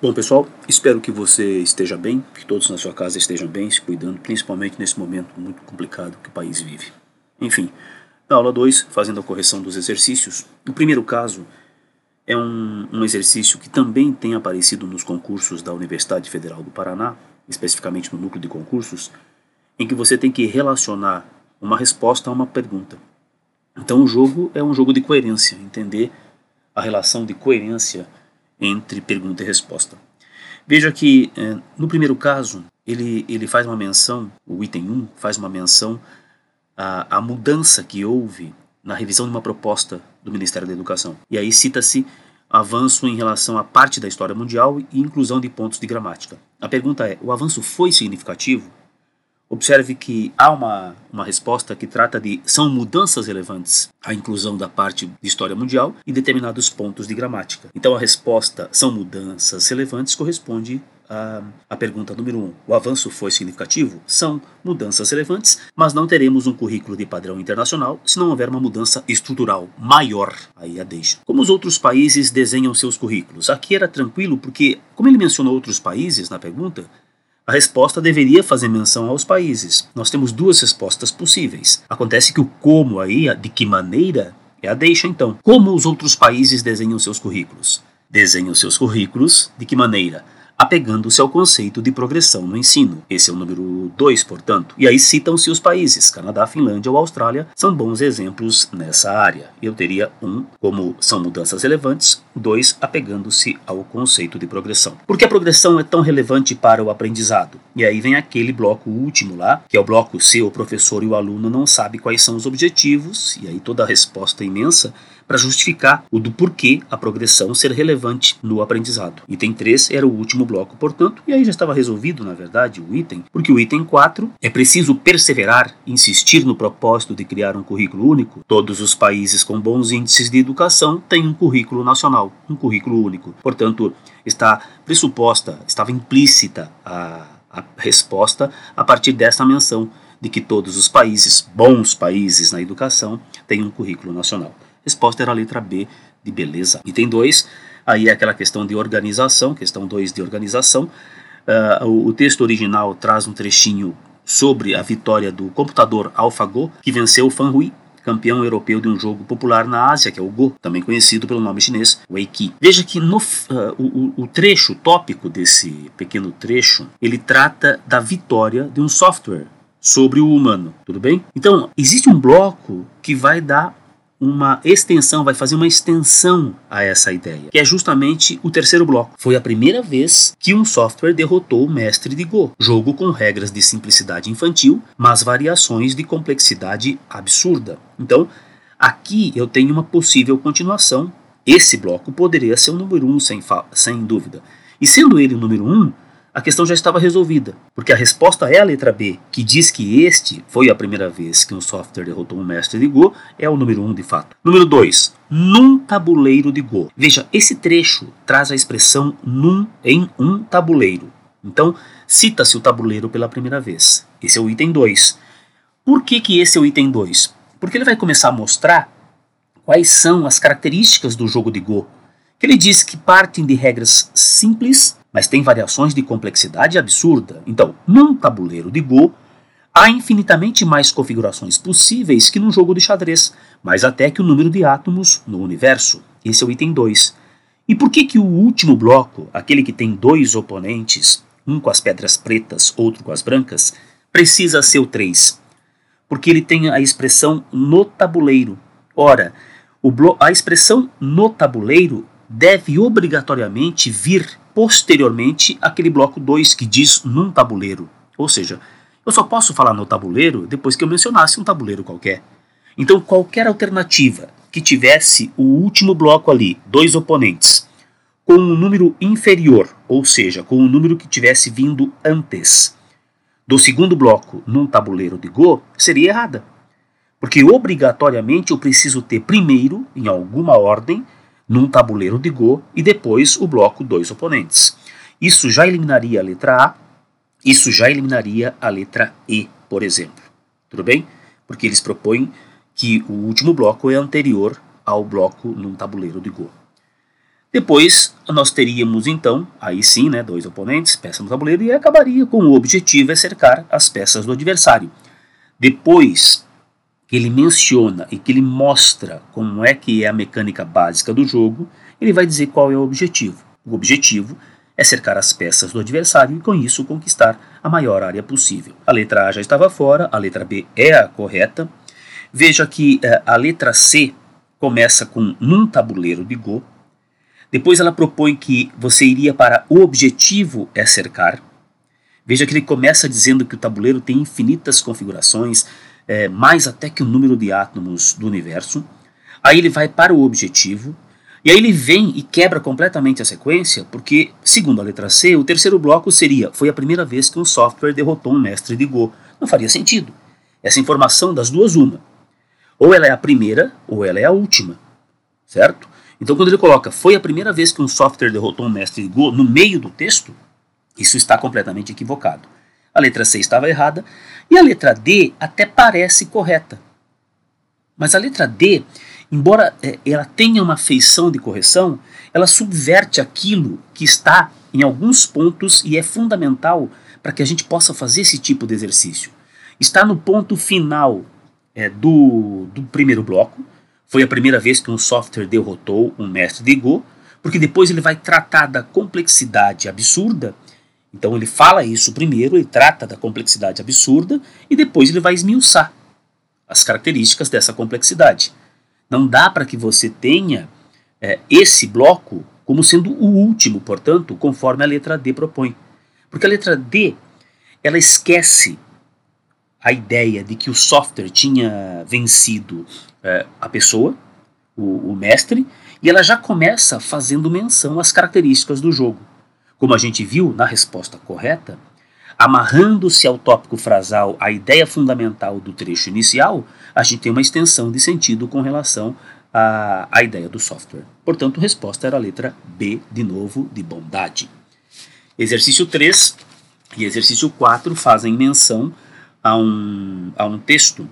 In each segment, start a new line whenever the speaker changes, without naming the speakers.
Bom, pessoal, espero que você esteja bem, que todos na sua casa estejam bem, se cuidando, principalmente nesse momento muito complicado que o país vive. Enfim, na aula 2, fazendo a correção dos exercícios, o primeiro caso é um, um exercício que também tem aparecido nos concursos da Universidade Federal do Paraná, especificamente no núcleo de concursos, em que você tem que relacionar uma resposta a uma pergunta. Então o jogo é um jogo de coerência, entender a relação de coerência entre pergunta e resposta. Veja que é, no primeiro caso, ele, ele faz uma menção, o item 1 faz uma menção à, à mudança que houve na revisão de uma proposta do Ministério da Educação. E aí cita-se avanço em relação à parte da história mundial e inclusão de pontos de gramática. A pergunta é: o avanço foi significativo? Observe que há uma, uma resposta que trata de são mudanças relevantes a inclusão da parte de história mundial e determinados pontos de gramática. Então a resposta são mudanças relevantes corresponde à, à pergunta número 1. Um. O avanço foi significativo? São mudanças relevantes, mas não teremos um currículo de padrão internacional se não houver uma mudança estrutural maior. Aí a deixa. Como os outros países desenham seus currículos? Aqui era tranquilo porque, como ele mencionou outros países na pergunta, a resposta deveria fazer menção aos países. Nós temos duas respostas possíveis. Acontece que o como aí, de que maneira, é a deixa então. Como os outros países desenham seus currículos? Desenham seus currículos de que maneira? Apegando-se ao conceito de progressão no ensino. Esse é o número 2, portanto. E aí citam-se os países, Canadá, Finlândia ou Austrália, são bons exemplos nessa área. Eu teria um, como são mudanças relevantes, dois, apegando-se ao conceito de progressão. Por que a progressão é tão relevante para o aprendizado? E aí vem aquele bloco último lá, que é o bloco se o professor e o aluno não sabem quais são os objetivos, e aí toda a resposta imensa para justificar o do porquê a progressão ser relevante no aprendizado. Item 3 era o último bloco, portanto, e aí já estava resolvido, na verdade, o item, porque o item 4 é preciso perseverar, insistir no propósito de criar um currículo único. Todos os países com bons índices de educação têm um currículo nacional, um currículo único. Portanto, está pressuposta, estava implícita a, a resposta a partir dessa menção de que todos os países, bons países na educação, têm um currículo nacional. Resposta era a letra B de beleza. Item 2, aí é aquela questão de organização, questão 2 de organização. Uh, o, o, texto original traz um trechinho sobre a vitória do computador AlphaGo, que venceu o Fanhui, campeão europeu de um jogo popular na Ásia, que é o Go, também conhecido pelo nome chinês Weiqi. Veja que no, uh, o, o trecho, tópico desse pequeno trecho, ele trata da vitória de um software sobre o humano, tudo bem? Então, existe um bloco que vai dar uma extensão, vai fazer uma extensão a essa ideia, que é justamente o terceiro bloco. Foi a primeira vez que um software derrotou o mestre de Go, jogo com regras de simplicidade infantil, mas variações de complexidade absurda. Então, aqui eu tenho uma possível continuação. Esse bloco poderia ser o número 1, um, sem, sem dúvida. E sendo ele o número 1, um, a questão já estava resolvida, porque a resposta é a letra B, que diz que este foi a primeira vez que um software derrotou um mestre de Go, é o número 1 um de fato. Número 2, num tabuleiro de Go. Veja, esse trecho traz a expressão num em um tabuleiro. Então, cita-se o tabuleiro pela primeira vez. Esse é o item 2. Por que, que esse é o item 2? Porque ele vai começar a mostrar quais são as características do jogo de Go. Que ele diz que partem de regras simples mas tem variações de complexidade absurda. Então, num tabuleiro de Go, há infinitamente mais configurações possíveis que num jogo de xadrez, mais até que o número de átomos no universo. Esse é o item 2. E por que, que o último bloco, aquele que tem dois oponentes, um com as pedras pretas, outro com as brancas, precisa ser o 3? Porque ele tem a expressão no tabuleiro. Ora, a expressão no tabuleiro deve obrigatoriamente vir posteriormente aquele bloco 2 que diz num tabuleiro. Ou seja, eu só posso falar no tabuleiro depois que eu mencionasse um tabuleiro qualquer. Então, qualquer alternativa que tivesse o último bloco ali, dois oponentes, com um número inferior, ou seja, com um número que tivesse vindo antes do segundo bloco num tabuleiro de Go, seria errada. Porque obrigatoriamente eu preciso ter primeiro, em alguma ordem, num tabuleiro de Go e depois o bloco dois oponentes. Isso já eliminaria a letra A, isso já eliminaria a letra E, por exemplo. Tudo bem? Porque eles propõem que o último bloco é anterior ao bloco num tabuleiro de Go. Depois nós teríamos então, aí sim, né, dois oponentes, peça no tabuleiro, e acabaria com o objetivo é cercar as peças do adversário. Depois que ele menciona e que ele mostra como é que é a mecânica básica do jogo, ele vai dizer qual é o objetivo. O objetivo é cercar as peças do adversário e com isso conquistar a maior área possível. A letra A já estava fora, a letra B é a correta. Veja que eh, a letra C começa com num tabuleiro de Go, depois ela propõe que você iria para o objetivo é cercar. Veja que ele começa dizendo que o tabuleiro tem infinitas configurações, é, mais até que o número de átomos do universo. Aí ele vai para o objetivo, e aí ele vem e quebra completamente a sequência, porque, segundo a letra C, o terceiro bloco seria: foi a primeira vez que um software derrotou um mestre de Go. Não faria sentido. Essa informação das duas, uma. Ou ela é a primeira, ou ela é a última. Certo? Então, quando ele coloca foi a primeira vez que um software derrotou um mestre de Go no meio do texto, isso está completamente equivocado. A letra C estava errada e a letra D até parece correta. Mas a letra D, embora é, ela tenha uma feição de correção, ela subverte aquilo que está em alguns pontos e é fundamental para que a gente possa fazer esse tipo de exercício. Está no ponto final é, do, do primeiro bloco, foi a primeira vez que um software derrotou um mestre de Go, porque depois ele vai tratar da complexidade absurda. Então ele fala isso primeiro, ele trata da complexidade absurda e depois ele vai esmiuçar as características dessa complexidade. Não dá para que você tenha é, esse bloco como sendo o último, portanto, conforme a letra D propõe. Porque a letra D ela esquece a ideia de que o software tinha vencido é, a pessoa, o, o mestre, e ela já começa fazendo menção às características do jogo. Como a gente viu na resposta correta, amarrando-se ao tópico frasal a ideia fundamental do trecho inicial, a gente tem uma extensão de sentido com relação à, à ideia do software. Portanto, a resposta era a letra B, de novo, de bondade. Exercício 3 e exercício 4 fazem menção a um, a um texto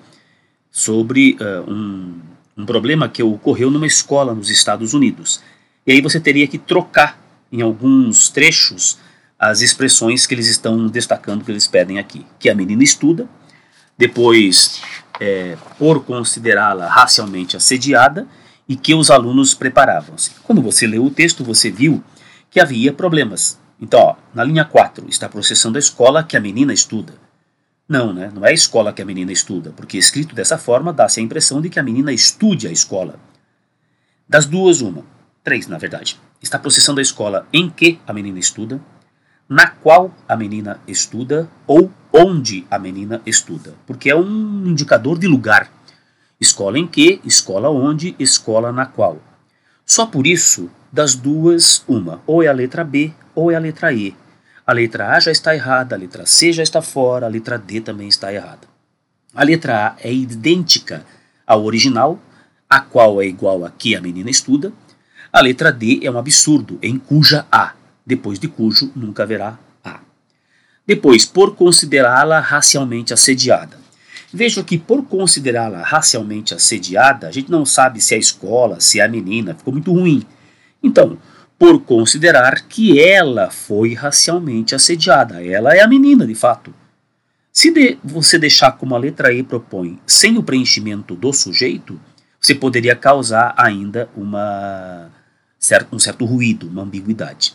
sobre uh, um, um problema que ocorreu numa escola nos Estados Unidos. E aí você teria que trocar em alguns trechos as expressões que eles estão destacando, que eles pedem aqui. Que a menina estuda, depois, é, por considerá-la racialmente assediada, e que os alunos preparavam-se. Quando você leu o texto, você viu que havia problemas. Então, ó, na linha 4, está processando a escola que a menina estuda. Não, né? Não é a escola que a menina estuda, porque escrito dessa forma dá-se a impressão de que a menina estude a escola. Das duas, uma. Três, na verdade. Está processando a escola em que a menina estuda, na qual a menina estuda ou onde a menina estuda, porque é um indicador de lugar. Escola em que, escola onde, escola na qual. Só por isso, das duas, uma. Ou é a letra B ou é a letra E. A letra A já está errada, a letra C já está fora, a letra D também está errada. A letra A é idêntica ao original, a qual é igual a que a menina estuda. A letra D é um absurdo, em cuja A. Depois de cujo, nunca haverá A. Depois, por considerá-la racialmente assediada. Veja que por considerá-la racialmente assediada, a gente não sabe se é a escola, se é a menina, ficou muito ruim. Então, por considerar que ela foi racialmente assediada. Ela é a menina, de fato. Se de, você deixar como a letra E propõe, sem o preenchimento do sujeito, você poderia causar ainda uma, certo, um certo ruído, uma ambiguidade.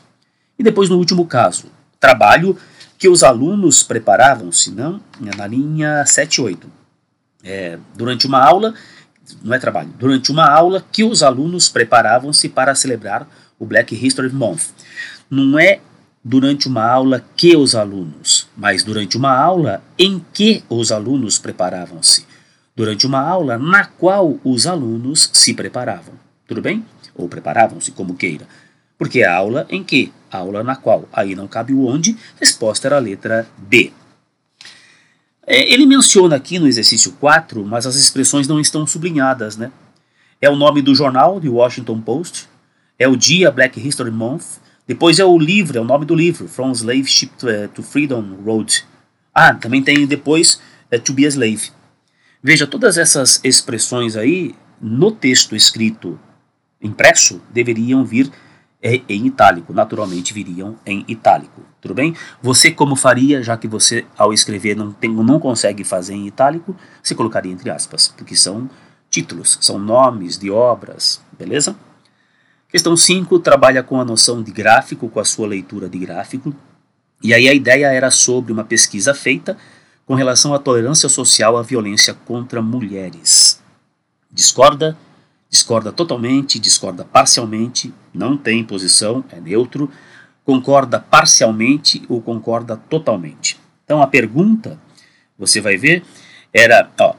E depois, no último caso, trabalho que os alunos preparavam-se, não? Na linha 7 e 8. É, durante uma aula, não é trabalho, durante uma aula que os alunos preparavam-se para celebrar o Black History Month. Não é durante uma aula que os alunos, mas durante uma aula em que os alunos preparavam-se. Durante uma aula na qual os alunos se preparavam. Tudo bem? Ou preparavam-se, como queira. Porque é a aula em que? Aula na qual. Aí não cabe o onde. Resposta era a letra D. É, ele menciona aqui no exercício 4, mas as expressões não estão sublinhadas, né? É o nome do jornal, de Washington Post, é o dia Black History Month. Depois é o livro, é o nome do livro, From Slave Ship to, to Freedom Road. Ah, também tem depois uh, To Be a Slave. Veja, todas essas expressões aí, no texto escrito impresso, deveriam vir é em itálico, naturalmente viriam em itálico, tudo bem? Você como faria, já que você ao escrever não, tem, não consegue fazer em itálico, você colocaria entre aspas, porque são títulos, são nomes de obras, beleza? Questão 5 trabalha com a noção de gráfico, com a sua leitura de gráfico, e aí a ideia era sobre uma pesquisa feita com relação à tolerância social à violência contra mulheres. Discorda? Discorda totalmente, discorda parcialmente, não tem posição, é neutro, concorda parcialmente ou concorda totalmente. Então a pergunta, você vai ver, era, ó,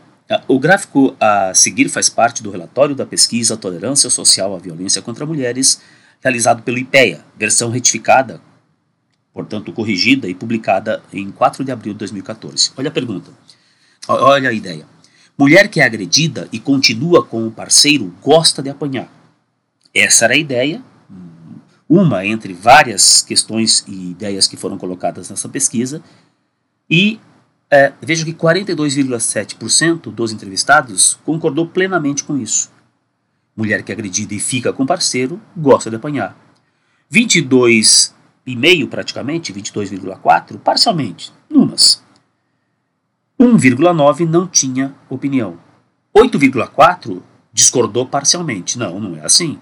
o gráfico a seguir faz parte do relatório da pesquisa Tolerância Social à Violência contra Mulheres, realizado pelo IPEA, versão retificada, portanto corrigida e publicada em 4 de abril de 2014. Olha a pergunta, olha a ideia. Mulher que é agredida e continua com o parceiro gosta de apanhar. Essa era a ideia, uma entre várias questões e ideias que foram colocadas nessa pesquisa, e é, veja que 42,7% dos entrevistados concordou plenamente com isso. Mulher que é agredida e fica com parceiro gosta de apanhar. 22,5% praticamente, 22,4% parcialmente, numas. 1,9 não tinha opinião. 8,4 discordou parcialmente. Não, não é assim.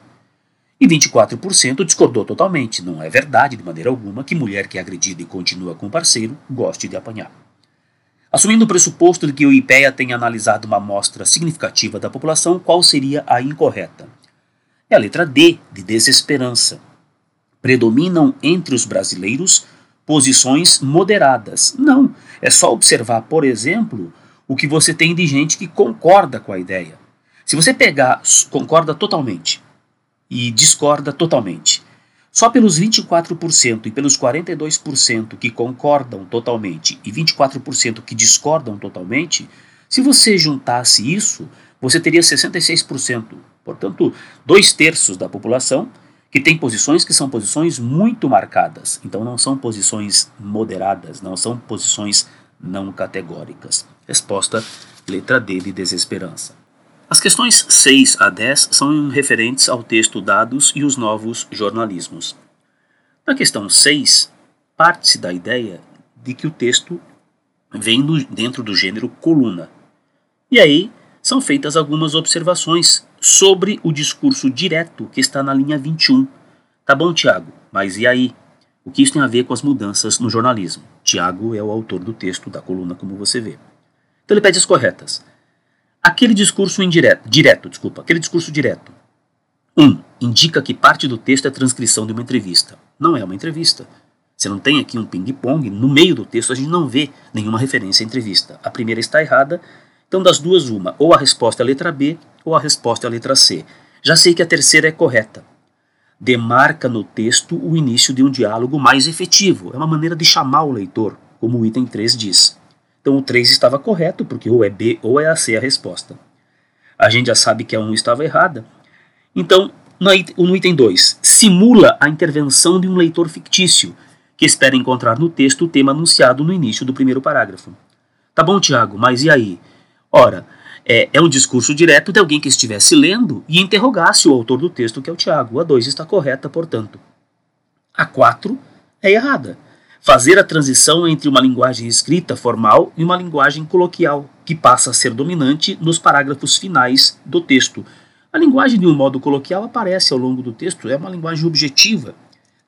E 24% discordou totalmente. Não é verdade, de maneira alguma, que mulher que é agredida e continua com o parceiro goste de apanhar. Assumindo o pressuposto de que o IPEA tenha analisado uma amostra significativa da população, qual seria a incorreta? É a letra D, de desesperança. Predominam entre os brasileiros posições moderadas. Não, é só observar, por exemplo, o que você tem de gente que concorda com a ideia. Se você pegar concorda totalmente e discorda totalmente, só pelos 24% e pelos 42% que concordam totalmente e 24% que discordam totalmente, se você juntasse isso, você teria 66%. Portanto, dois terços da população que tem posições que são posições muito marcadas, então não são posições moderadas, não são posições não categóricas. Resposta letra D de desesperança. As questões 6 a 10 são referentes ao texto Dados e os Novos Jornalismos. Na questão 6, parte-se da ideia de que o texto vem do, dentro do gênero coluna. E aí são feitas algumas observações sobre o discurso direto que está na linha 21. Tá bom, Tiago, mas e aí? O que isso tem a ver com as mudanças no jornalismo? Tiago é o autor do texto da coluna, como você vê. Então ele pede as corretas. Aquele discurso indireto, direto, desculpa, aquele discurso direto. 1. Um, indica que parte do texto é transcrição de uma entrevista. Não é uma entrevista. Você não tem aqui um ping-pong, no meio do texto a gente não vê nenhuma referência à entrevista. A primeira está errada, então das duas uma, ou a resposta é a letra B ou a resposta é a letra C. Já sei que a terceira é correta. Demarca no texto o início de um diálogo mais efetivo. É uma maneira de chamar o leitor, como o item 3 diz. Então o 3 estava correto, porque ou é B ou é a C a resposta. A gente já sabe que a 1 estava errada. Então, no item 2, simula a intervenção de um leitor fictício, que espera encontrar no texto o tema anunciado no início do primeiro parágrafo. Tá bom, Tiago, mas e aí? Ora, é, é um discurso direto de alguém que estivesse lendo e interrogasse o autor do texto, que é o Tiago. A 2 está correta, portanto. A 4 é errada. Fazer a transição entre uma linguagem escrita formal e uma linguagem coloquial, que passa a ser dominante nos parágrafos finais do texto. A linguagem de um modo coloquial aparece ao longo do texto, é uma linguagem objetiva,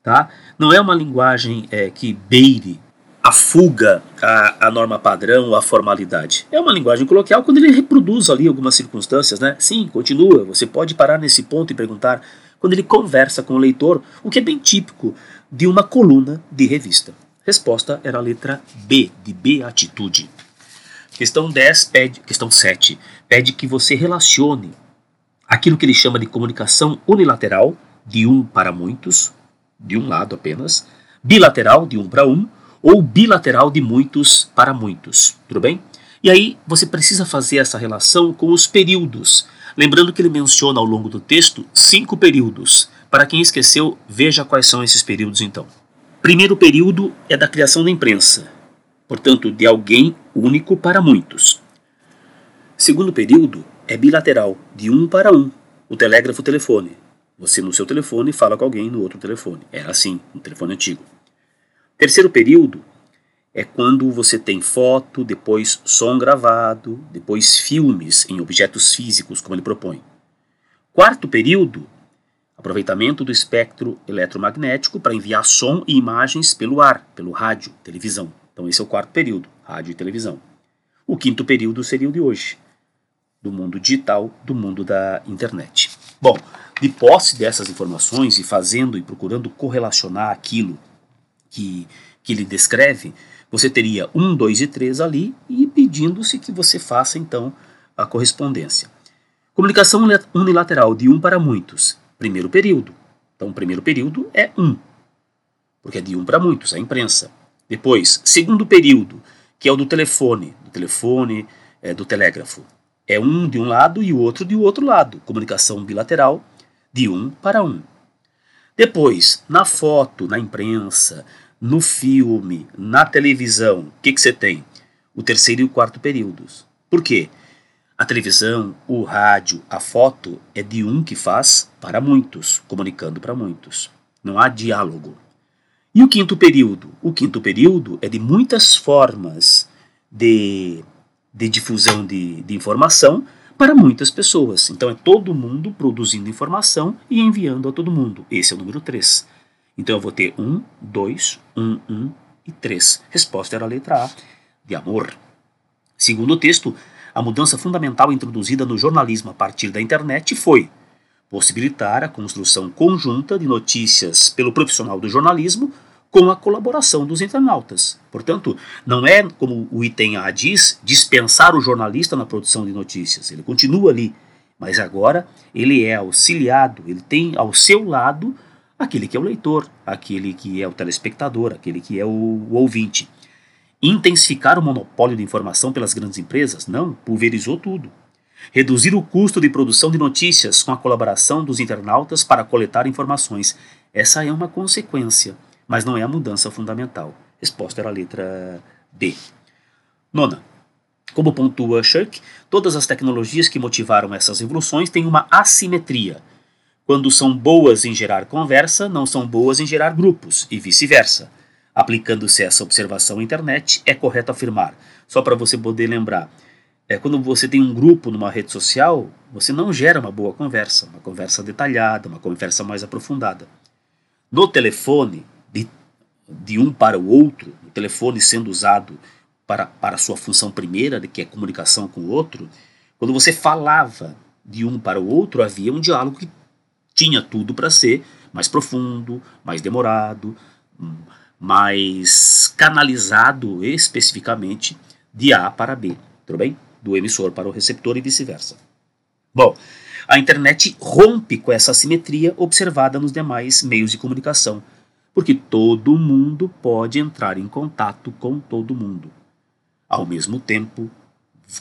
tá? Não é uma linguagem é, que beire a fuga à, à norma padrão, à formalidade. É uma linguagem coloquial quando ele reproduz ali algumas circunstâncias, né? Sim, continua. Você pode parar nesse ponto e perguntar quando ele conversa com o leitor, o que é bem típico de uma coluna de revista. Resposta era a letra B, de beatitude. Questão 10 pede, questão 7, pede que você relacione aquilo que ele chama de comunicação unilateral, de um para muitos, de um lado apenas, bilateral, de um para um, ou bilateral de muitos para muitos. Tudo bem? E aí você precisa fazer essa relação com os períodos. Lembrando que ele menciona ao longo do texto cinco períodos. Para quem esqueceu, veja quais são esses períodos então. Primeiro período é da criação da imprensa, portanto, de alguém único para muitos. Segundo período é bilateral, de um para um, o telégrafo-telefone. Você no seu telefone fala com alguém no outro telefone. Era assim, no telefone antigo. Terceiro período é quando você tem foto, depois som gravado, depois filmes em objetos físicos, como ele propõe. Quarto período, aproveitamento do espectro eletromagnético para enviar som e imagens pelo ar, pelo rádio, televisão. Então esse é o quarto período, rádio e televisão. O quinto período seria o de hoje, do mundo digital, do mundo da internet. Bom, de posse dessas informações e fazendo e procurando correlacionar aquilo que, que ele descreve, você teria um, dois e três ali e pedindo-se que você faça então a correspondência. Comunicação unilateral de um para muitos. Primeiro período. Então, o primeiro período é um, porque é de um para muitos, a imprensa. Depois, segundo período, que é o do telefone, do telefone, é, do telégrafo. É um de um lado e o outro de outro lado. Comunicação bilateral de um para um. Depois, na foto, na imprensa, no filme, na televisão, o que, que você tem? O terceiro e o quarto períodos. Por quê? A televisão, o rádio, a foto é de um que faz para muitos, comunicando para muitos. Não há diálogo. E o quinto período? O quinto período é de muitas formas de, de difusão de, de informação para muitas pessoas. Então é todo mundo produzindo informação e enviando a todo mundo. Esse é o número 3. Então eu vou ter 1, 2, 1, 1 e 3. Resposta era a letra A, de amor. Segundo o texto, a mudança fundamental introduzida no jornalismo a partir da internet foi possibilitar a construção conjunta de notícias pelo profissional do jornalismo com a colaboração dos internautas. Portanto, não é, como o item A diz, dispensar o jornalista na produção de notícias. Ele continua ali, mas agora ele é auxiliado, ele tem ao seu lado aquele que é o leitor, aquele que é o telespectador, aquele que é o, o ouvinte. Intensificar o monopólio de informação pelas grandes empresas? Não, pulverizou tudo. Reduzir o custo de produção de notícias com a colaboração dos internautas para coletar informações. Essa é uma consequência, mas não é a mudança fundamental. Resposta era a letra D. Nona. Como pontua Shirk, todas as tecnologias que motivaram essas revoluções têm uma assimetria quando são boas em gerar conversa, não são boas em gerar grupos, e vice-versa. Aplicando-se essa observação à internet, é correto afirmar, só para você poder lembrar, é quando você tem um grupo numa rede social, você não gera uma boa conversa, uma conversa detalhada, uma conversa mais aprofundada. No telefone, de, de um para o outro, o telefone sendo usado para, para a sua função primeira, que é comunicação com o outro, quando você falava de um para o outro, havia um diálogo que tinha tudo para ser mais profundo, mais demorado, mais canalizado especificamente de A para B, tudo bem? Do emissor para o receptor e vice-versa. Bom, a internet rompe com essa assimetria observada nos demais meios de comunicação, porque todo mundo pode entrar em contato com todo mundo, ao mesmo tempo,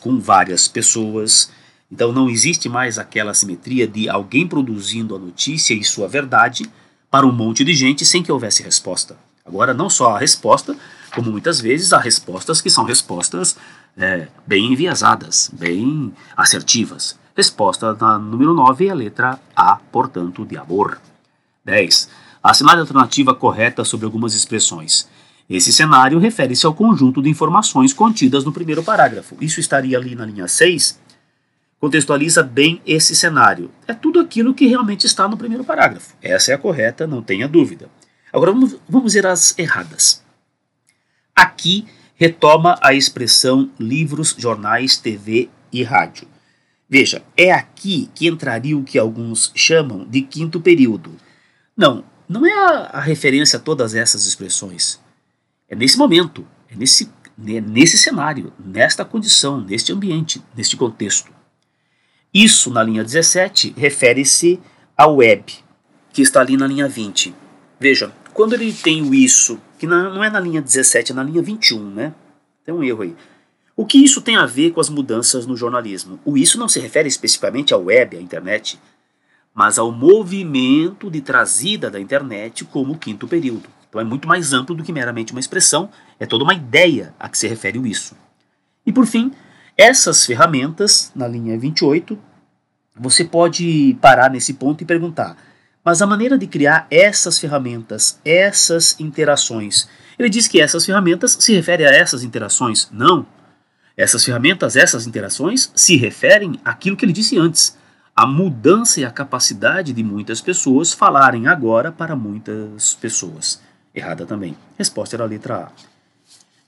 com várias pessoas então não existe mais aquela simetria de alguém produzindo a notícia e sua verdade para um monte de gente sem que houvesse resposta. Agora, não só a resposta, como muitas vezes há respostas que são respostas é, bem enviesadas, bem assertivas. Resposta na número 9 é a letra A, portanto, de amor. 10. Assinale a alternativa correta sobre algumas expressões. Esse cenário refere-se ao conjunto de informações contidas no primeiro parágrafo. Isso estaria ali na linha 6 contextualiza bem esse cenário. É tudo aquilo que realmente está no primeiro parágrafo. Essa é a correta, não tenha dúvida. Agora vamos, vamos ver as erradas. Aqui retoma a expressão livros, jornais, TV e rádio. Veja, é aqui que entraria o que alguns chamam de quinto período. Não, não é a, a referência a todas essas expressões. É nesse momento, é nesse, né, nesse cenário, nesta condição, neste ambiente, neste contexto. Isso, na linha 17, refere-se ao web, que está ali na linha 20. Veja, quando ele tem o isso, que não é na linha 17, é na linha 21, né? Tem um erro aí. O que isso tem a ver com as mudanças no jornalismo? O isso não se refere especificamente ao web, à internet, mas ao movimento de trazida da internet como quinto período. Então é muito mais amplo do que meramente uma expressão, é toda uma ideia a que se refere o isso. E por fim, essas ferramentas, na linha 28, você pode parar nesse ponto e perguntar: mas a maneira de criar essas ferramentas, essas interações. Ele diz que essas ferramentas se referem a essas interações. Não. Essas ferramentas, essas interações se referem àquilo que ele disse antes, a mudança e a capacidade de muitas pessoas falarem agora para muitas pessoas. Errada também. Resposta era a letra A.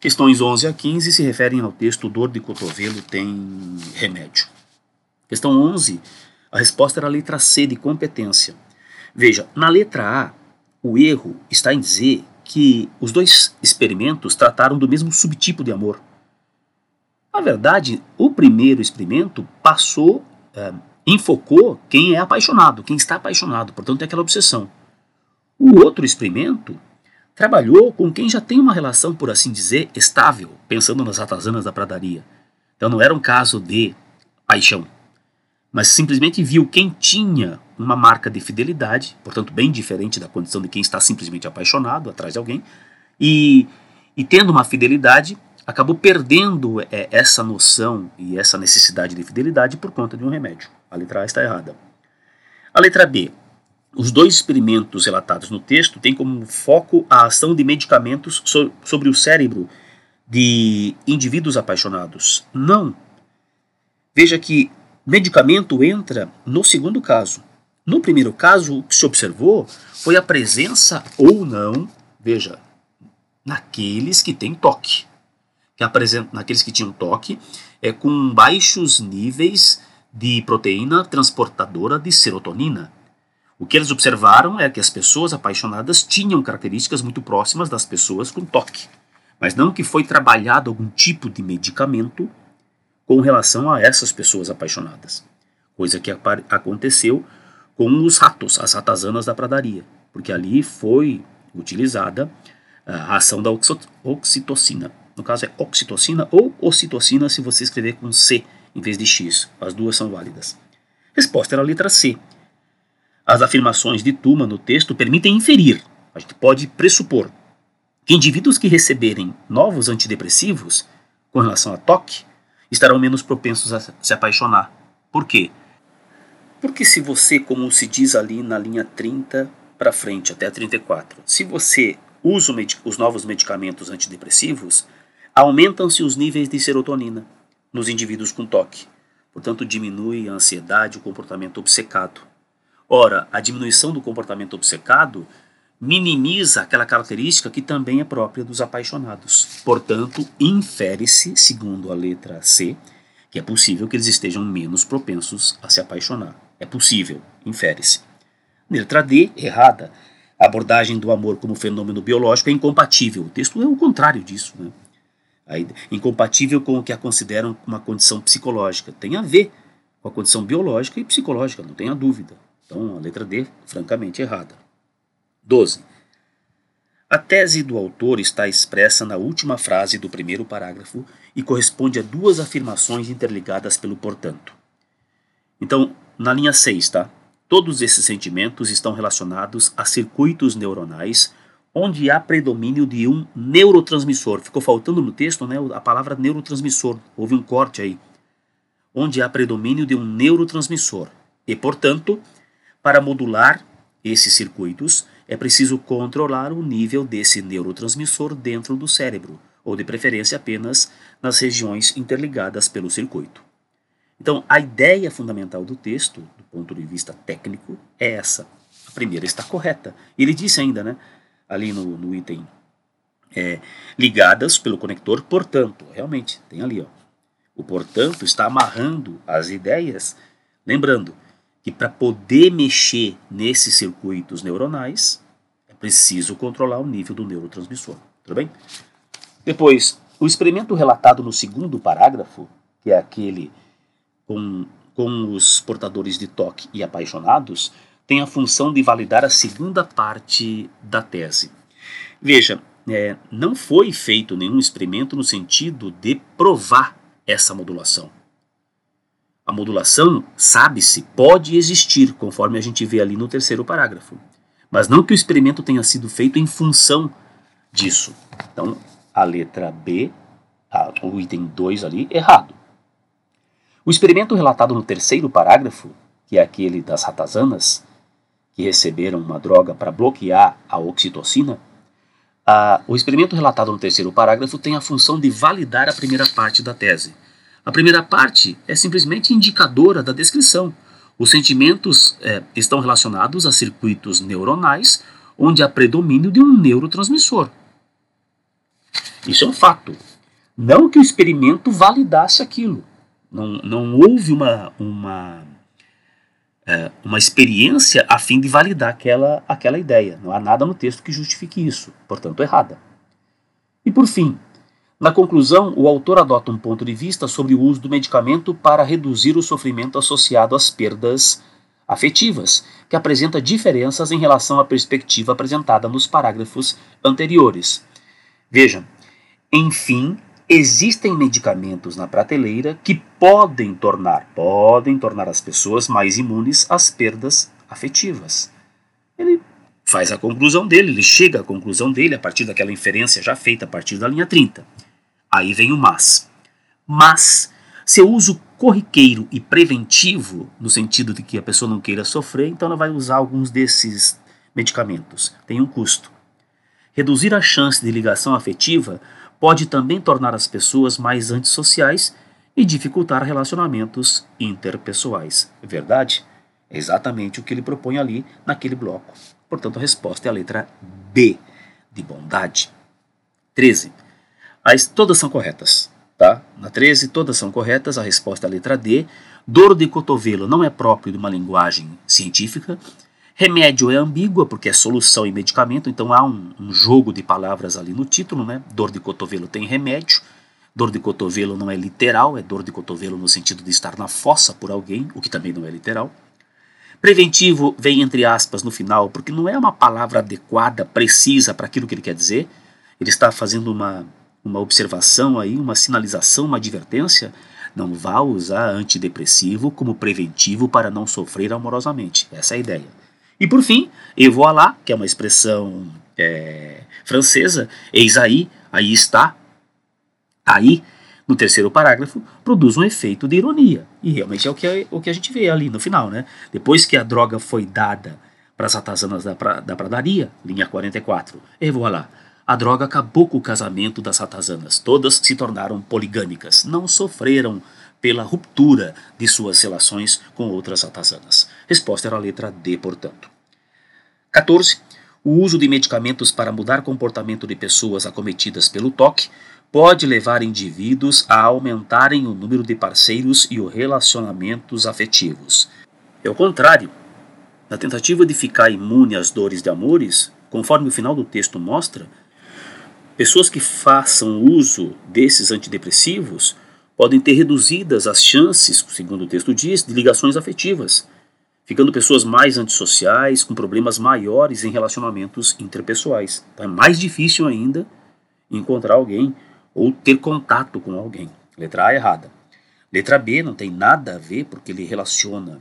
Questões 11 a 15 se referem ao texto dor de cotovelo tem remédio. Questão 11, a resposta era a letra C de competência. Veja, na letra A, o erro está em dizer que os dois experimentos trataram do mesmo subtipo de amor. Na verdade, o primeiro experimento passou, é, enfocou quem é apaixonado, quem está apaixonado, portanto é aquela obsessão. O outro experimento trabalhou com quem já tem uma relação, por assim dizer, estável, pensando nas ratazanas da pradaria. Então não era um caso de paixão, mas simplesmente viu quem tinha uma marca de fidelidade, portanto, bem diferente da condição de quem está simplesmente apaixonado atrás de alguém, e, e tendo uma fidelidade, acabou perdendo é, essa noção e essa necessidade de fidelidade por conta de um remédio. A letra A está errada. A letra B. Os dois experimentos relatados no texto têm como foco a ação de medicamentos so sobre o cérebro de indivíduos apaixonados. Não. Veja que medicamento entra no segundo caso. No primeiro caso, o que se observou foi a presença ou não, veja, naqueles que têm toque. Que naqueles que tinham toque, é com baixos níveis de proteína transportadora de serotonina. O que eles observaram é que as pessoas apaixonadas tinham características muito próximas das pessoas com toque, mas não que foi trabalhado algum tipo de medicamento com relação a essas pessoas apaixonadas, coisa que aconteceu com os ratos, as ratazanas da pradaria, porque ali foi utilizada a ação da oxitocina. No caso é oxitocina ou ocitocina se você escrever com C em vez de X. As duas são válidas. Resposta era a letra C. As afirmações de Tuma no texto permitem inferir, a gente pode pressupor, que indivíduos que receberem novos antidepressivos com relação a toque estarão menos propensos a se apaixonar. Por quê? Porque se você, como se diz ali na linha 30 para frente, até a 34, se você usa os novos medicamentos antidepressivos, aumentam-se os níveis de serotonina nos indivíduos com toque. Portanto, diminui a ansiedade, o comportamento obcecado. Ora, a diminuição do comportamento obcecado minimiza aquela característica que também é própria dos apaixonados. Portanto, infere-se, segundo a letra C, que é possível que eles estejam menos propensos a se apaixonar. É possível, infere-se. Letra D, errada. A abordagem do amor como fenômeno biológico é incompatível. O texto é o contrário disso. Né? Aí, incompatível com o que a consideram uma condição psicológica. Tem a ver com a condição biológica e psicológica, não tenha dúvida. Então, a letra D, francamente errada. 12. A tese do autor está expressa na última frase do primeiro parágrafo e corresponde a duas afirmações interligadas pelo portanto. Então, na linha 6, tá? Todos esses sentimentos estão relacionados a circuitos neuronais onde há predomínio de um neurotransmissor. Ficou faltando no texto né, a palavra neurotransmissor. Houve um corte aí. Onde há predomínio de um neurotransmissor. E, portanto, para modular esses circuitos, é preciso controlar o nível desse neurotransmissor dentro do cérebro, ou de preferência apenas nas regiões interligadas pelo circuito. Então, a ideia fundamental do texto, do ponto de vista técnico, é essa. A primeira está correta. Ele disse ainda, né, ali no, no item, é, ligadas pelo conector, portanto, realmente, tem ali, ó. O portanto está amarrando as ideias, lembrando que para poder mexer nesses circuitos neuronais, é preciso controlar o nível do neurotransmissor. Tudo bem? Depois, o experimento relatado no segundo parágrafo, que é aquele com, com os portadores de toque e apaixonados tem a função de validar a segunda parte da tese. Veja, é, não foi feito nenhum experimento no sentido de provar essa modulação. A modulação, sabe-se, pode existir, conforme a gente vê ali no terceiro parágrafo. Mas não que o experimento tenha sido feito em função disso. Então, a letra B, a, o item 2 ali, errado. O experimento relatado no terceiro parágrafo, que é aquele das ratazanas, que receberam uma droga para bloquear a oxitocina, a, o experimento relatado no terceiro parágrafo tem a função de validar a primeira parte da tese. A primeira parte é simplesmente indicadora da descrição. Os sentimentos é, estão relacionados a circuitos neuronais onde há predomínio de um neurotransmissor. Isso é um fato. Não que o experimento validasse aquilo. Não, não houve uma, uma, é, uma experiência a fim de validar aquela, aquela ideia. Não há nada no texto que justifique isso, portanto, errada. E por fim, na conclusão, o autor adota um ponto de vista sobre o uso do medicamento para reduzir o sofrimento associado às perdas afetivas, que apresenta diferenças em relação à perspectiva apresentada nos parágrafos anteriores. Vejam, enfim, existem medicamentos na prateleira que podem tornar, podem tornar as pessoas mais imunes às perdas afetivas. Ele faz a conclusão dele, ele chega à conclusão dele a partir daquela inferência já feita a partir da linha 30. Aí vem o mas. Mas seu uso corriqueiro e preventivo, no sentido de que a pessoa não queira sofrer, então ela vai usar alguns desses medicamentos. Tem um custo. Reduzir a chance de ligação afetiva pode também tornar as pessoas mais antissociais e dificultar relacionamentos interpessoais. Verdade? É exatamente o que ele propõe ali naquele bloco. Portanto, a resposta é a letra B, de bondade. 13. As, todas são corretas. Tá? Na 13, todas são corretas. A resposta é a letra D. Dor de cotovelo não é próprio de uma linguagem científica. Remédio é ambígua, porque é solução e medicamento, então há um, um, jogo de palavras ali no título, né? Dor de cotovelo tem remédio. Dor de cotovelo não é literal, é dor de cotovelo no sentido de estar na fossa por alguém, o que também não é literal. Preventivo vem entre aspas no final, porque não é uma palavra adequada, precisa para aquilo que ele quer dizer. Ele está fazendo uma, uma observação aí, uma sinalização, uma advertência. Não vá usar antidepressivo como preventivo para não sofrer amorosamente. Essa é a ideia. E por fim, et voilà, que é uma expressão é, francesa, eis aí, aí está, aí, no terceiro parágrafo, produz um efeito de ironia. E realmente é o que, o que a gente vê ali no final. Né? Depois que a droga foi dada para as ratazanas da, pra, da pradaria, linha 44, et voilà, a droga acabou com o casamento das ratazanas. Todas se tornaram poligâmicas, não sofreram pela ruptura de suas relações com outras ratazanas. Resposta era a letra D, portanto. 14. O uso de medicamentos para mudar comportamento de pessoas acometidas pelo toque pode levar indivíduos a aumentarem o número de parceiros e os relacionamentos afetivos. É o contrário. Na tentativa de ficar imune às dores de amores, conforme o final do texto mostra, pessoas que façam uso desses antidepressivos podem ter reduzidas as chances, segundo o texto diz, de ligações afetivas, ficando pessoas mais antissociais, com problemas maiores em relacionamentos interpessoais. Então é mais difícil ainda encontrar alguém ou ter contato com alguém. Letra A errada. Letra B não tem nada a ver porque ele relaciona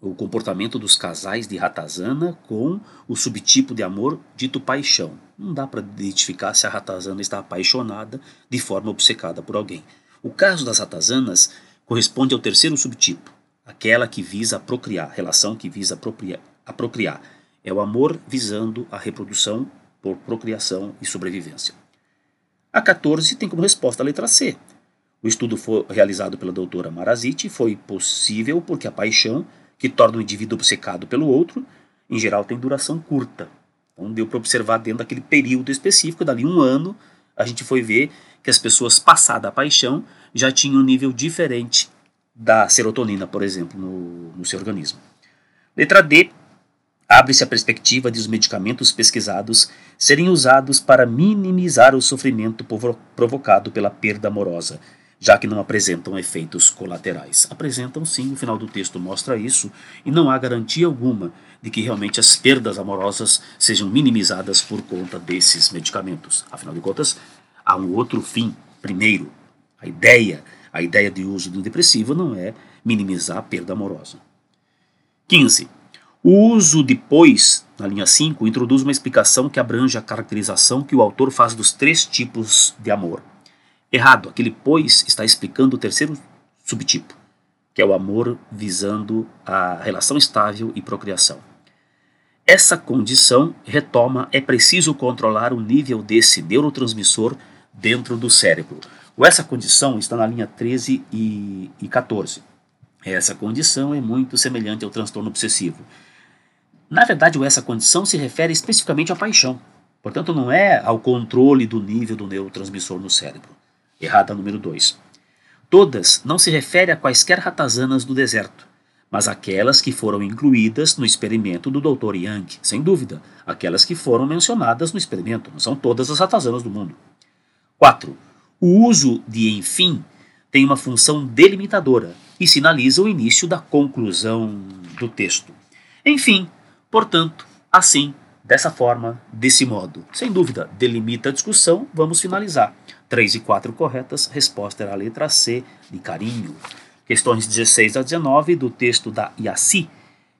o comportamento dos casais de ratazana com o subtipo de amor dito paixão. Não dá para identificar se a ratazana está apaixonada de forma obcecada por alguém. O caso das ratazanas corresponde ao terceiro subtipo, aquela que visa procriar, relação que visa a procriar. É o amor visando a reprodução por procriação e sobrevivência. A 14 tem como resposta a letra C. O estudo foi realizado pela doutora Maraziti foi possível porque a paixão, que torna o indivíduo obcecado pelo outro, em geral tem duração curta. Então deu para observar dentro daquele período específico, dali um ano, a gente foi ver que as pessoas passada a paixão já tinham um nível diferente da serotonina, por exemplo, no, no seu organismo. Letra D. Abre-se a perspectiva de os medicamentos pesquisados serem usados para minimizar o sofrimento provocado pela perda amorosa, já que não apresentam efeitos colaterais. Apresentam sim, o final do texto mostra isso, e não há garantia alguma de que realmente as perdas amorosas sejam minimizadas por conta desses medicamentos. Afinal de contas, há um outro fim. Primeiro, a ideia, a ideia de uso do depressivo não é minimizar a perda amorosa. 15. O uso depois, na linha 5, introduz uma explicação que abrange a caracterização que o autor faz dos três tipos de amor. Errado, aquele pois está explicando o terceiro subtipo, que é o amor visando a relação estável e procriação. Essa condição retoma é preciso controlar o nível desse neurotransmissor dentro do cérebro. Essa condição está na linha 13 e, e 14. Essa condição é muito semelhante ao transtorno obsessivo. Na verdade, essa condição se refere especificamente à paixão. Portanto, não é ao controle do nível do neurotransmissor no cérebro. Errada número 2. Todas não se refere a quaisquer ratazanas do deserto mas aquelas que foram incluídas no experimento do Dr. Young, sem dúvida, aquelas que foram mencionadas no experimento, não são todas as ratazanas do mundo. 4. O uso de enfim tem uma função delimitadora e sinaliza o início da conclusão do texto. Enfim, portanto, assim, dessa forma, desse modo. Sem dúvida, delimita a discussão, vamos finalizar. 3 e 4 corretas, resposta era a letra C, de carinho questões 16 a 19 do texto da Yassi,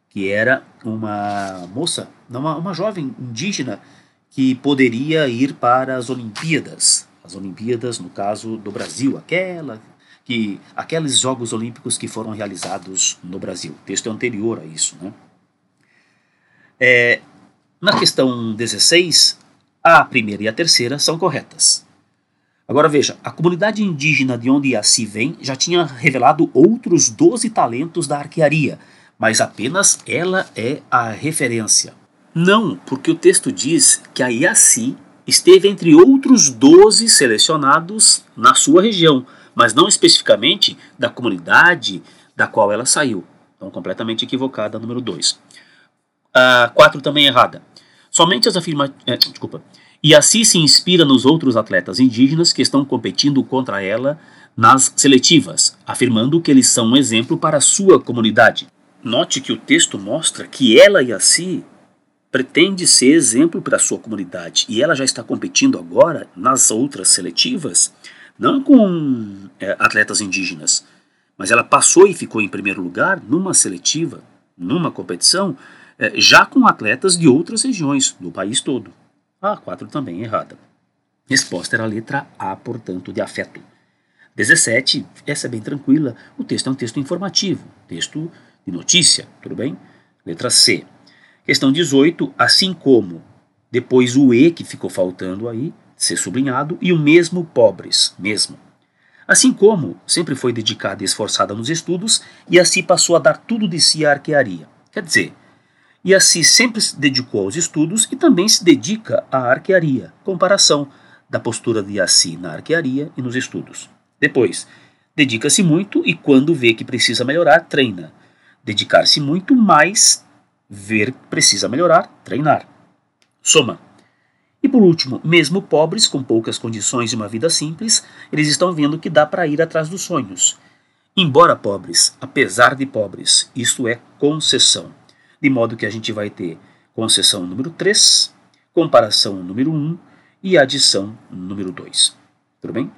que era uma moça, uma, uma jovem indígena que poderia ir para as Olimpíadas, as Olimpíadas no caso do Brasil, aquela que aqueles Jogos Olímpicos que foram realizados no Brasil. O texto é anterior a isso, né? É, na questão 16, a primeira e a terceira são corretas. Agora veja, a comunidade indígena de onde Yassi vem já tinha revelado outros 12 talentos da arquearia, mas apenas ela é a referência. Não, porque o texto diz que a Yassi esteve entre outros 12 selecionados na sua região, mas não especificamente da comunidade da qual ela saiu. Então, completamente equivocada, número 2. A 4 também errada. Somente as afirmativas. É, desculpa. E assim se inspira nos outros atletas indígenas que estão competindo contra ela nas seletivas, afirmando que eles são um exemplo para sua comunidade. Note que o texto mostra que ela e assim pretende ser exemplo para sua comunidade e ela já está competindo agora nas outras seletivas, não com é, atletas indígenas, mas ela passou e ficou em primeiro lugar numa seletiva, numa competição, é, já com atletas de outras regiões do país todo. A 4 também errada. Resposta era a letra A, portanto, de afeto. 17, essa é bem tranquila, o texto é um texto informativo, texto de notícia, tudo bem? Letra C. Questão 18, assim como, depois o E que ficou faltando aí, ser sublinhado, e o mesmo pobres, mesmo. Assim como sempre foi dedicada e esforçada nos estudos, e assim passou a dar tudo de si à arquearia. Quer dizer, e assim sempre se dedicou aos estudos e também se dedica à arquearia. Comparação da postura de Assi na arquearia e nos estudos. Depois, dedica-se muito e quando vê que precisa melhorar, treina. Dedicar-se muito, mas ver que precisa melhorar, treinar. Soma. E por último, mesmo pobres, com poucas condições e uma vida simples, eles estão vendo que dá para ir atrás dos sonhos. Embora pobres, apesar de pobres, isto é concessão de modo que a gente vai ter concessão número 3, comparação número 1 e adição número 2. Tudo bem?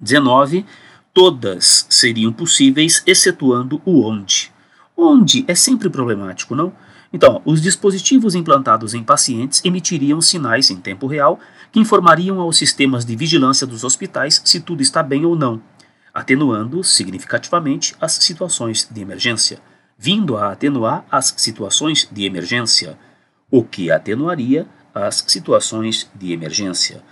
19. Todas seriam possíveis, excetuando o onde. Onde é sempre problemático, não? Então, os dispositivos implantados em pacientes emitiriam sinais em tempo real que informariam aos sistemas de vigilância dos hospitais se tudo está bem ou não, atenuando significativamente as situações de emergência vindo a atenuar as situações de emergência, o que atenuaria as situações de emergência,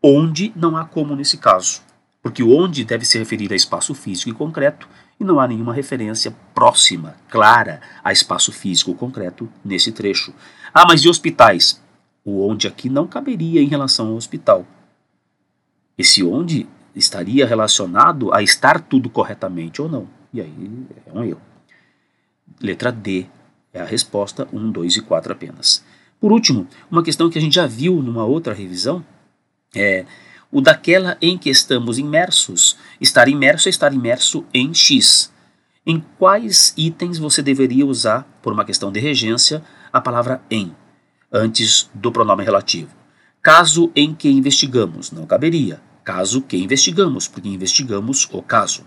onde não há como nesse caso, porque o onde deve se referir a espaço físico e concreto e não há nenhuma referência próxima, clara, a espaço físico concreto nesse trecho. Ah, mas e hospitais? O onde aqui não caberia em relação ao hospital. Esse onde estaria relacionado a estar tudo corretamente ou não. E aí é um erro. Letra D é a resposta, 1, 2 e 4 apenas. Por último, uma questão que a gente já viu numa outra revisão é o daquela em que estamos imersos. Estar imerso é estar imerso em X. Em quais itens você deveria usar, por uma questão de regência, a palavra em, antes do pronome relativo? Caso em que investigamos, não caberia. Caso que investigamos, porque investigamos o caso.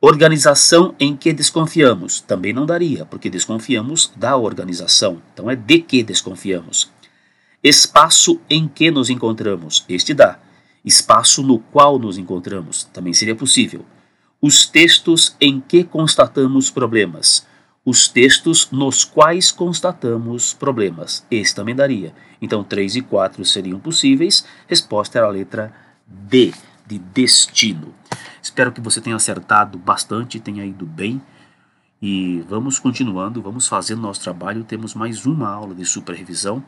Organização em que desconfiamos também não daria, porque desconfiamos da organização. Então é de que desconfiamos. Espaço em que nos encontramos, este dá. Espaço no qual nos encontramos, também seria possível. Os textos em que constatamos problemas, os textos nos quais constatamos problemas. Esse também daria. Então, 3 e 4 seriam possíveis. Resposta era a letra D, de destino. Espero que você tenha acertado bastante, tenha ido bem. E vamos continuando, vamos fazendo nosso trabalho. Temos mais uma aula de superrevisão.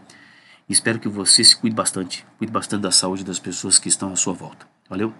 Espero que você se cuide bastante, cuide bastante da saúde das pessoas que estão à sua volta. Valeu?